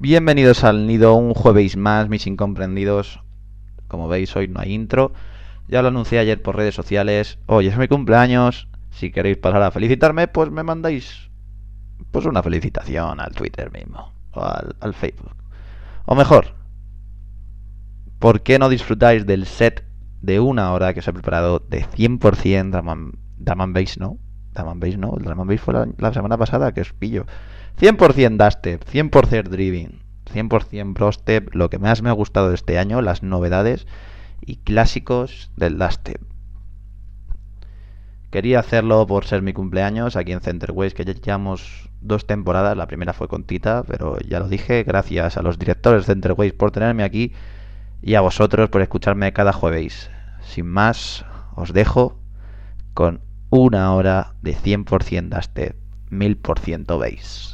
Bienvenidos al nido, un jueves más, mis incomprendidos. Como veis, hoy no hay intro. Ya lo anuncié ayer por redes sociales. Hoy es mi cumpleaños. Si queréis pasar a felicitarme, pues me mandáis pues una felicitación al Twitter mismo. O al, Facebook. O mejor, ¿por qué no disfrutáis del set de una hora que os he preparado de 100% Drum and Bass, no? Drum and Bass, no. El Drum and Bass fue la, la semana pasada, que os pillo. 100% Dastep, 100% Driving, 100% Brostep, lo que más me ha gustado de este año, las novedades y clásicos del Dastep. Quería hacerlo por ser mi cumpleaños aquí en Centerways, que ya llevamos dos temporadas. La primera fue con Tita, pero ya lo dije. Gracias a los directores de Centerways por tenerme aquí y a vosotros por escucharme cada jueves. Sin más, os dejo con una hora de 100% Dastep, 1000% Bass.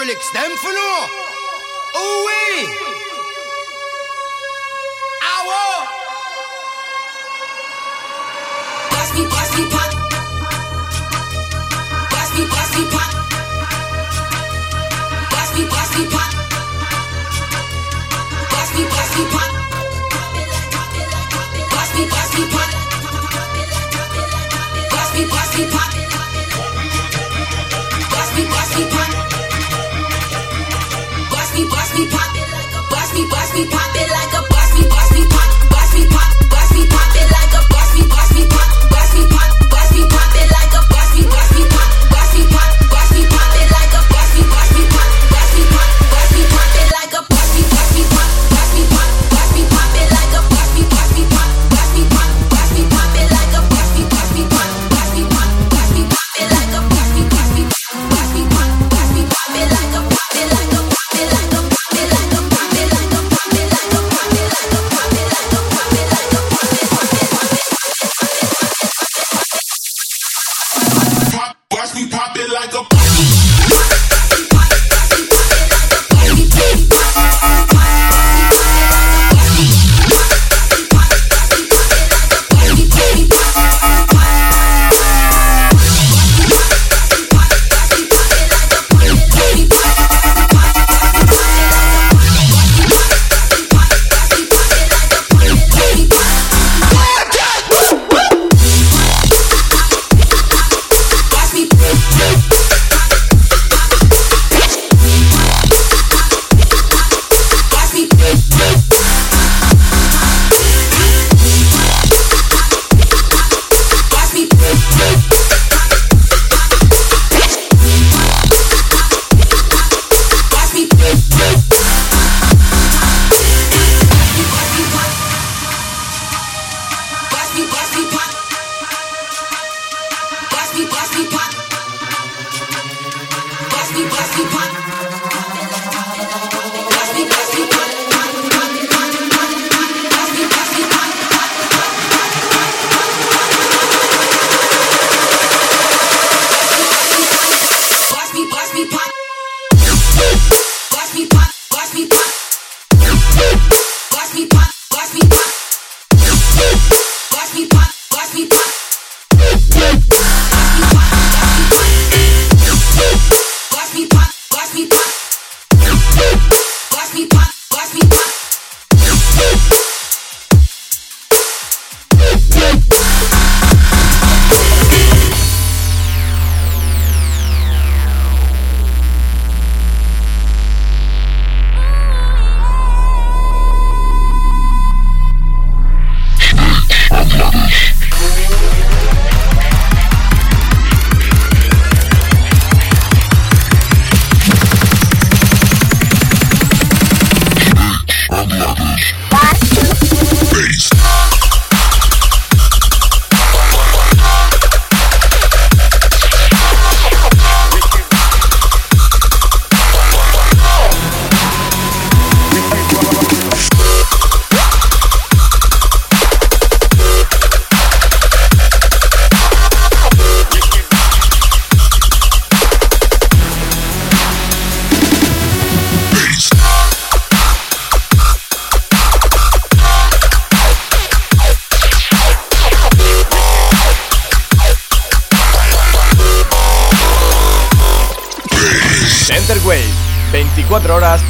acrylics, them full we pop.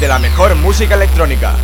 de la mejor música electrónica.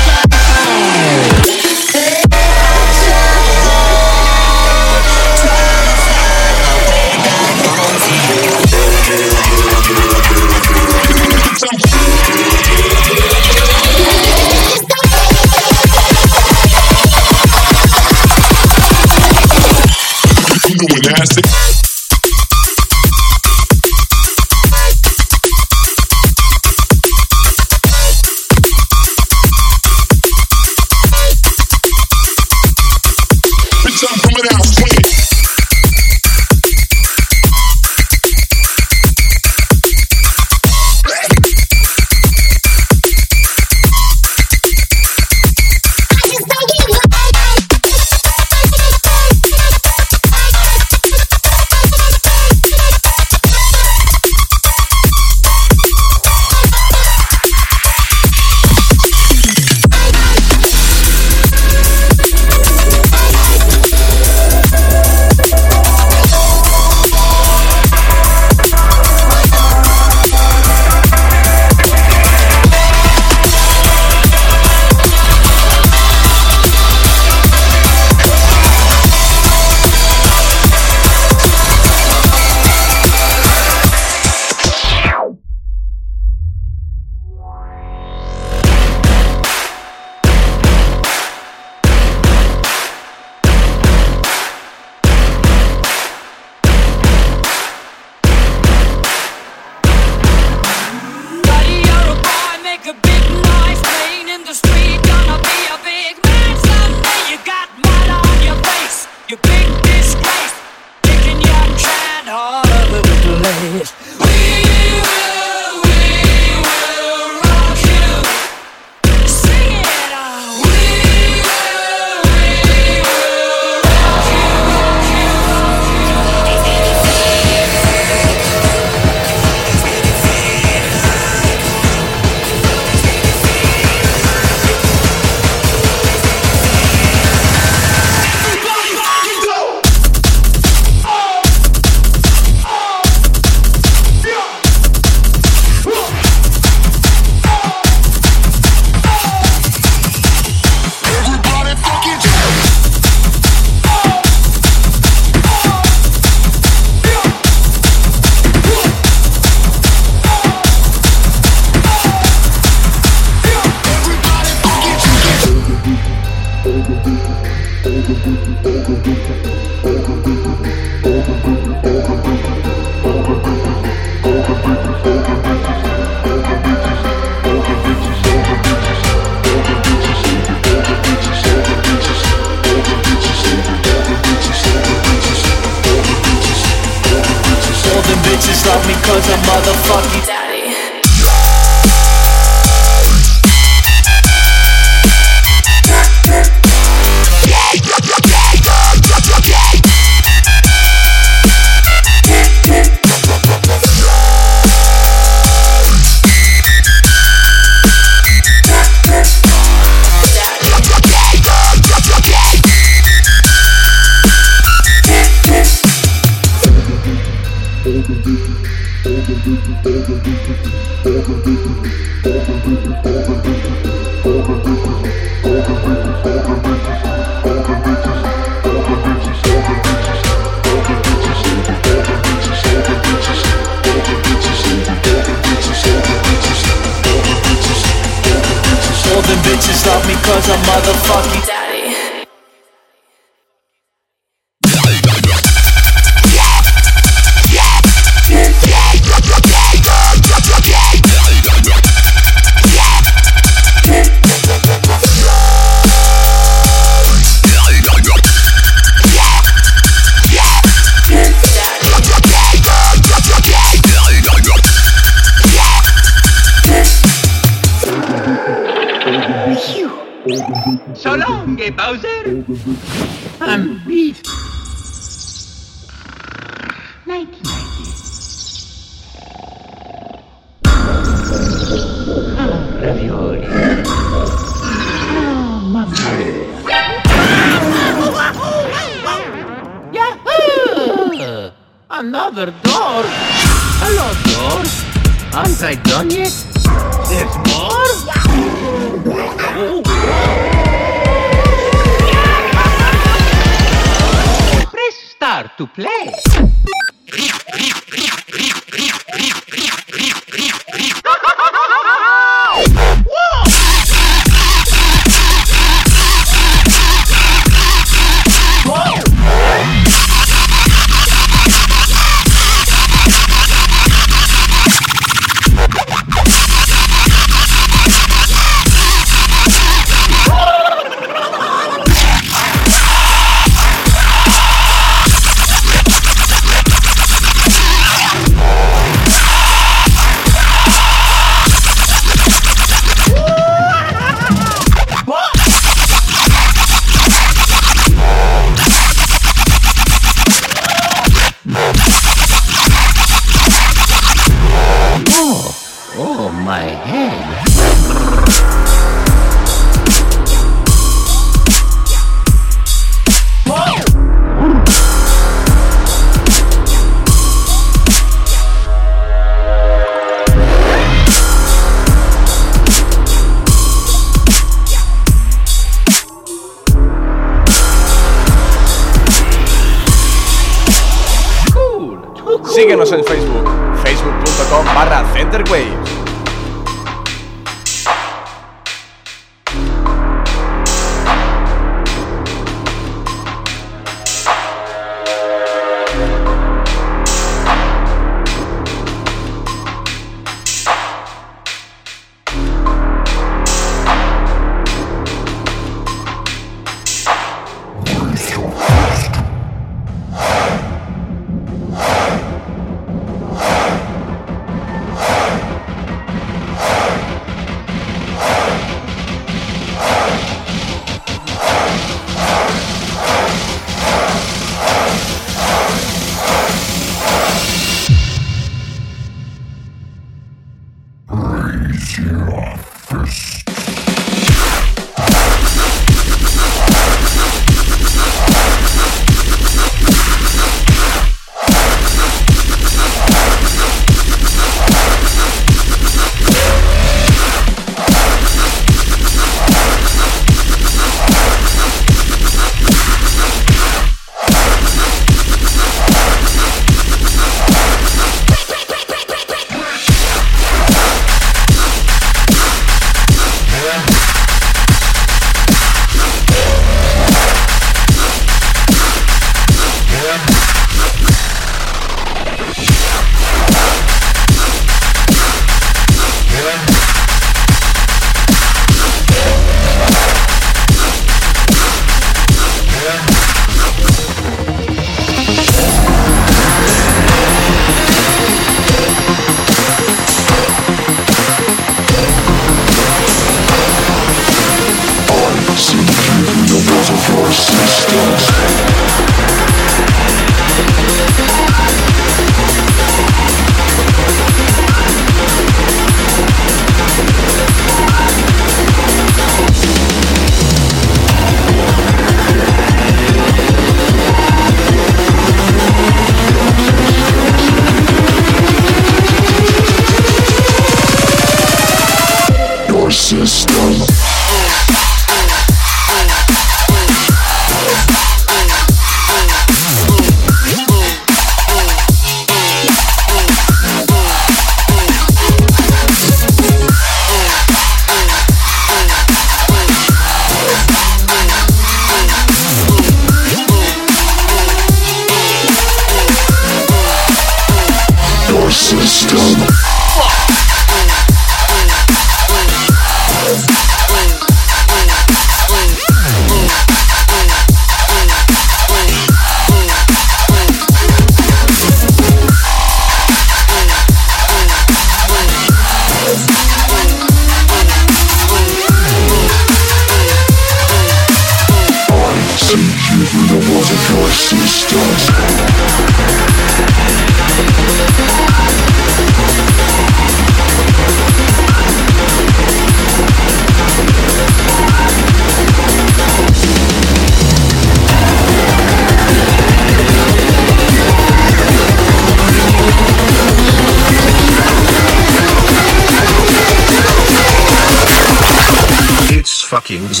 It's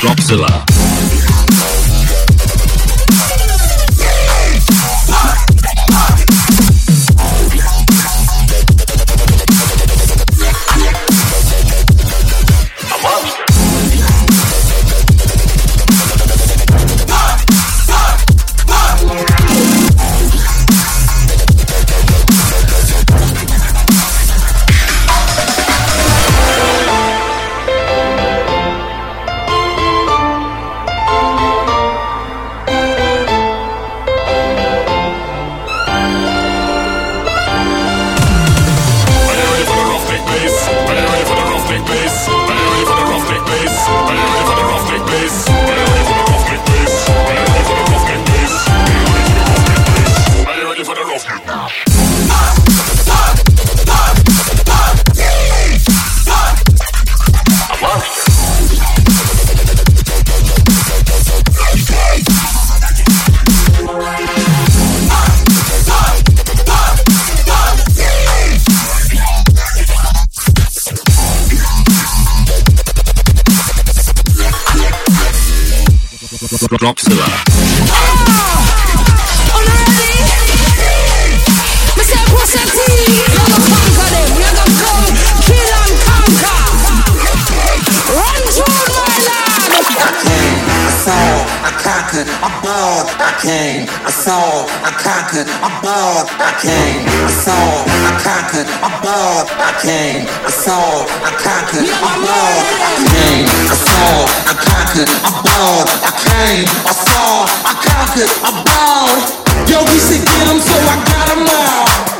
Dropzilla. Conquered, I balled, I came, I saw, I conquered, I balled, I came, I saw, I conquered, I balled, I came, I saw, I conquered, I balled, I came, I saw, I conquered, I balled, I came, I saw, I conquered, I balled. Yo, we should get 'em, so I got 'em all.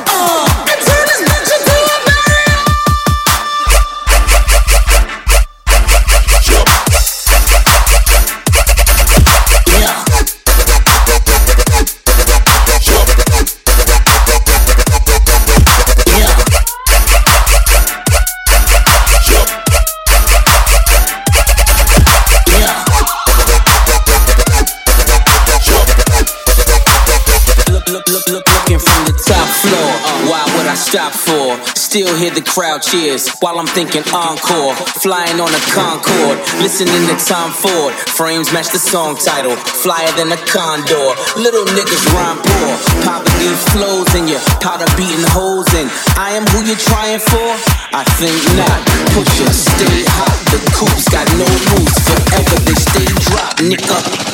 Still hear the crowd cheers while I'm thinking encore. Flying on a Concorde, listening to Tom Ford. Frames match the song title, flyer than a condor. Little niggas rhyme poor, poverty flows in you, powder beating holes in. I am who you're trying for. I think not. Push it, stay hot. The coops got no roots, forever they stay drop, nigga.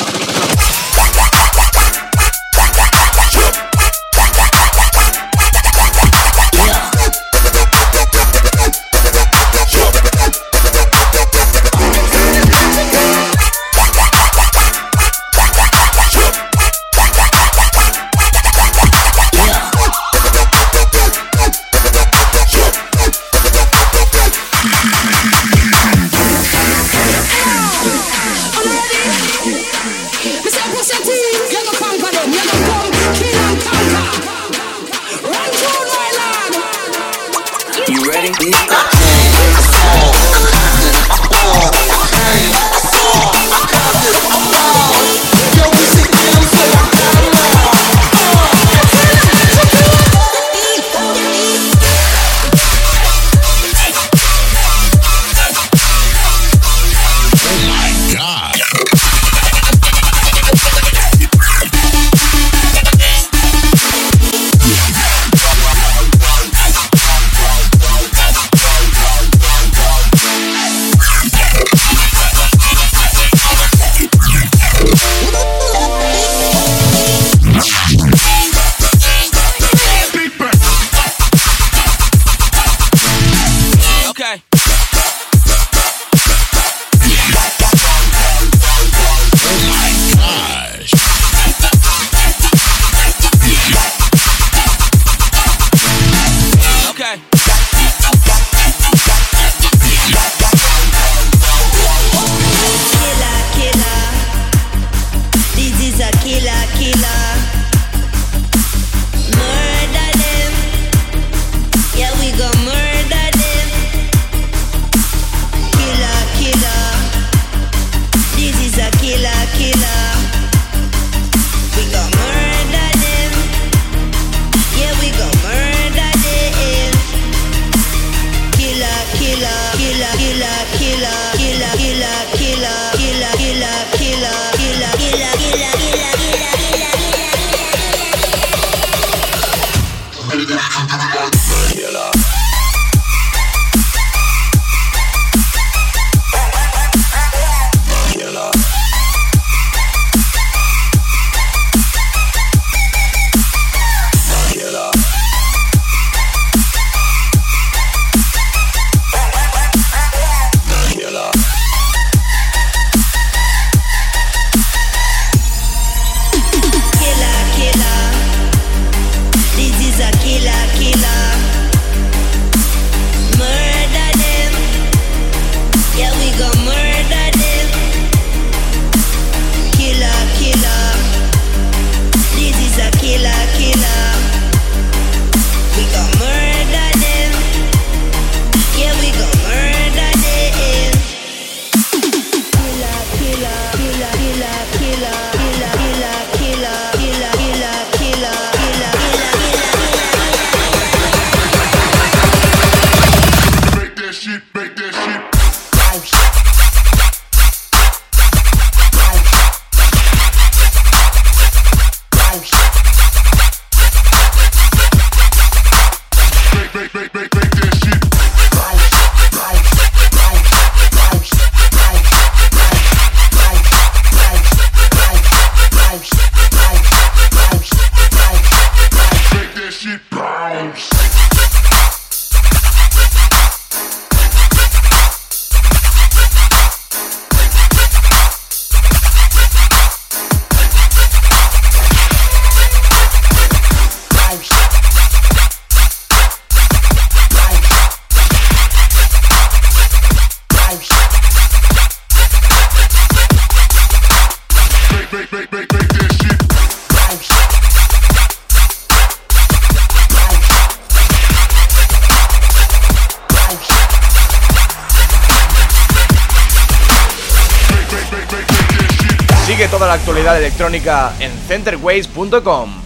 Toda la actualidad electrónica en centerways.com.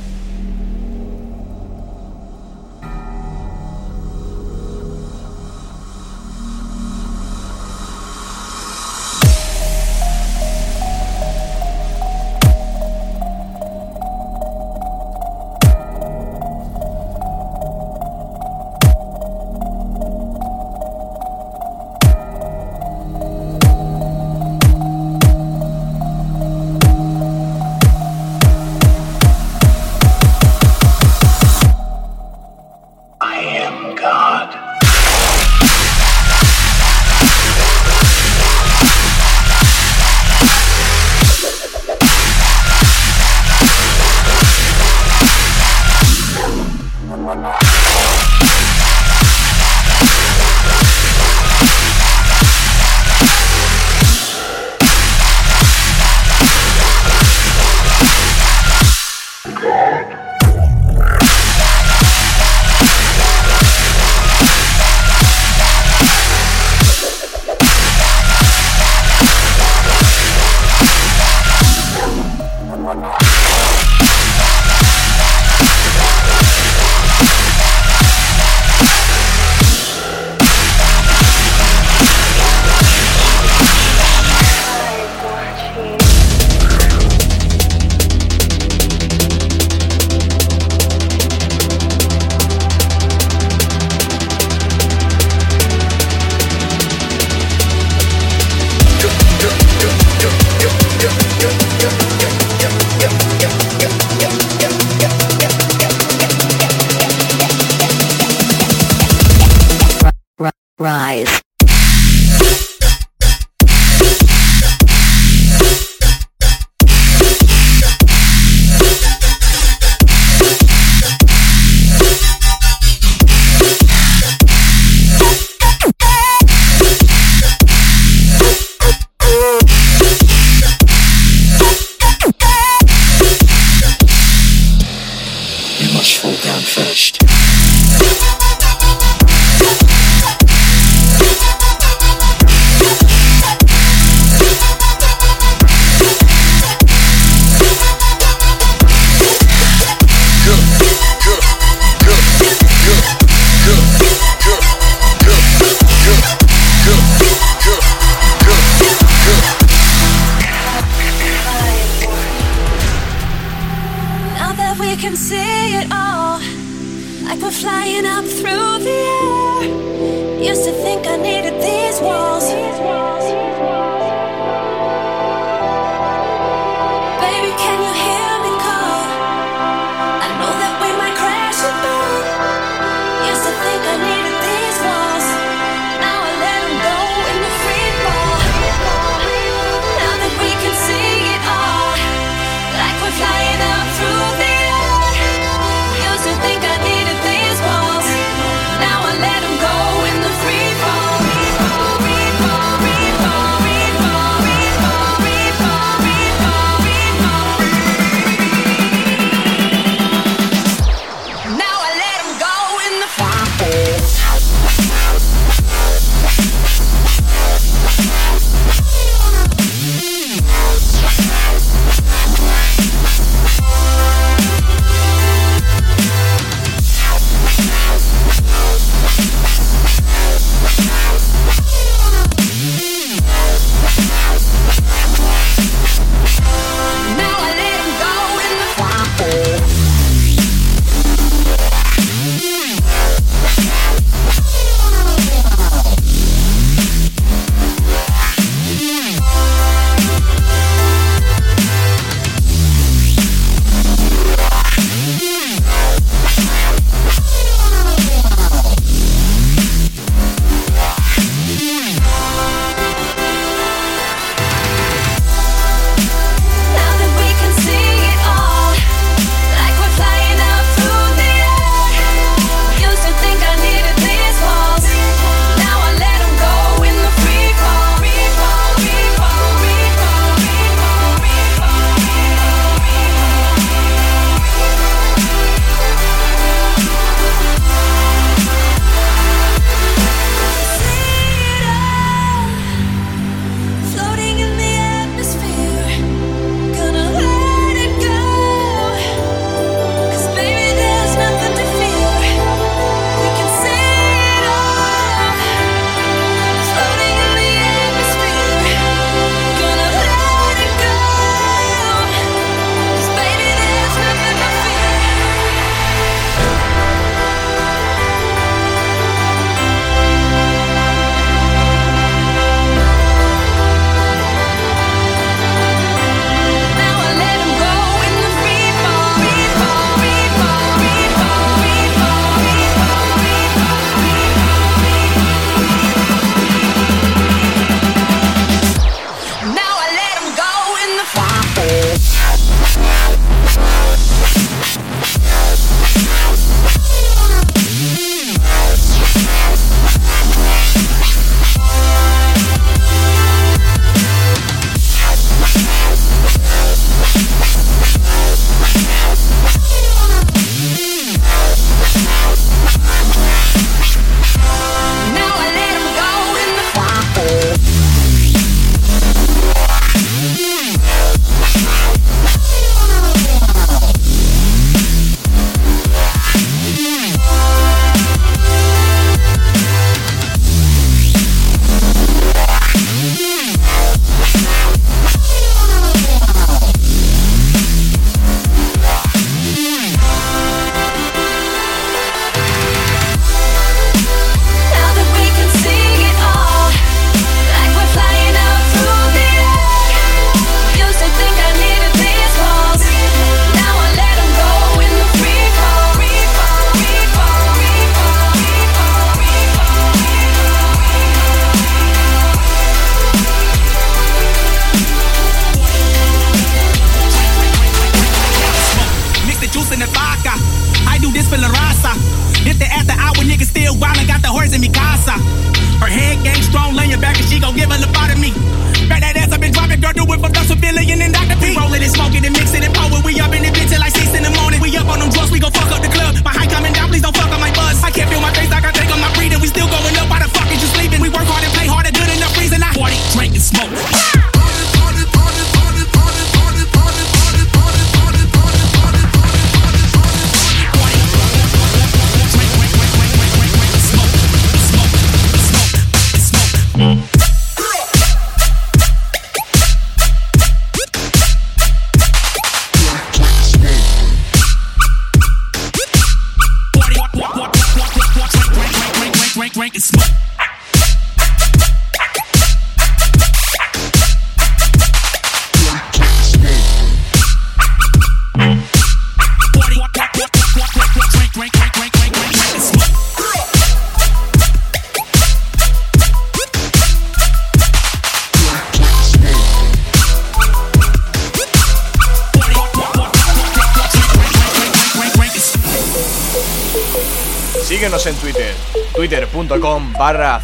barra